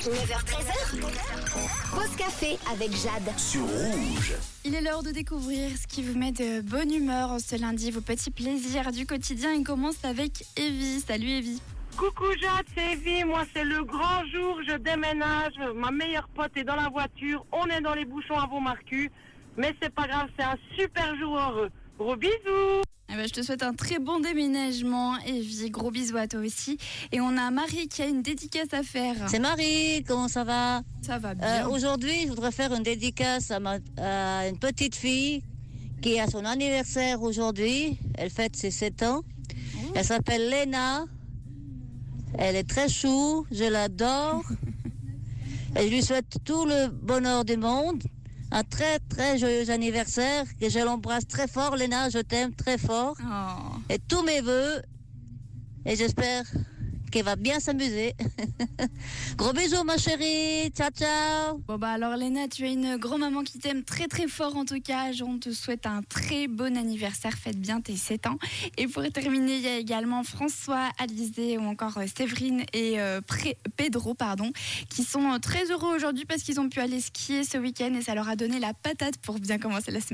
9h13h. Pause café avec Jade. sur rouge. Il est l'heure de découvrir ce qui vous met de bonne humeur ce lundi, vos petits plaisirs du quotidien. Il commence avec Evie. Salut Evie. Coucou Jade, c'est Evie. Moi, c'est le grand jour. Je déménage. Ma meilleure pote est dans la voiture. On est dans les bouchons à Vaumarcu. Mais c'est pas grave, c'est un super jour heureux. Gros bisous. Eh ben, je te souhaite un très bon déménagement, Evie. Gros bisous à toi aussi. Et on a Marie qui a une dédicace à faire. C'est Marie, comment ça va Ça va Euh, bien. Aujourd'hui, je voudrais faire une dédicace à, ma- à une petite fille qui a son anniversaire aujourd'hui. Elle fête ses 7 ans. Elle s'appelle Léna. Elle est très chou, je l'adore. Et je lui souhaite tout le bonheur du monde. Un très très joyeux anniversaire. Que je l'embrasse très fort, Léna, je t'aime très fort. Oh. Et tous mes voeux. Et j'espère qu'elle va bien s'amuser. Gros bisous, ma chérie. Ciao, ciao. Bon bah alors Léna, tu as une grand-maman qui t'aime très très fort en tout cas. On te souhaite un très bon anniversaire, fête bien tes 7 ans. Et pour terminer, il y a également François, Alizé ou encore euh, Séverine et euh, Pedro pardon, qui sont euh, très heureux aujourd'hui parce qu'ils ont pu aller skier ce week-end et ça leur a donné la patate pour bien commencer la semaine.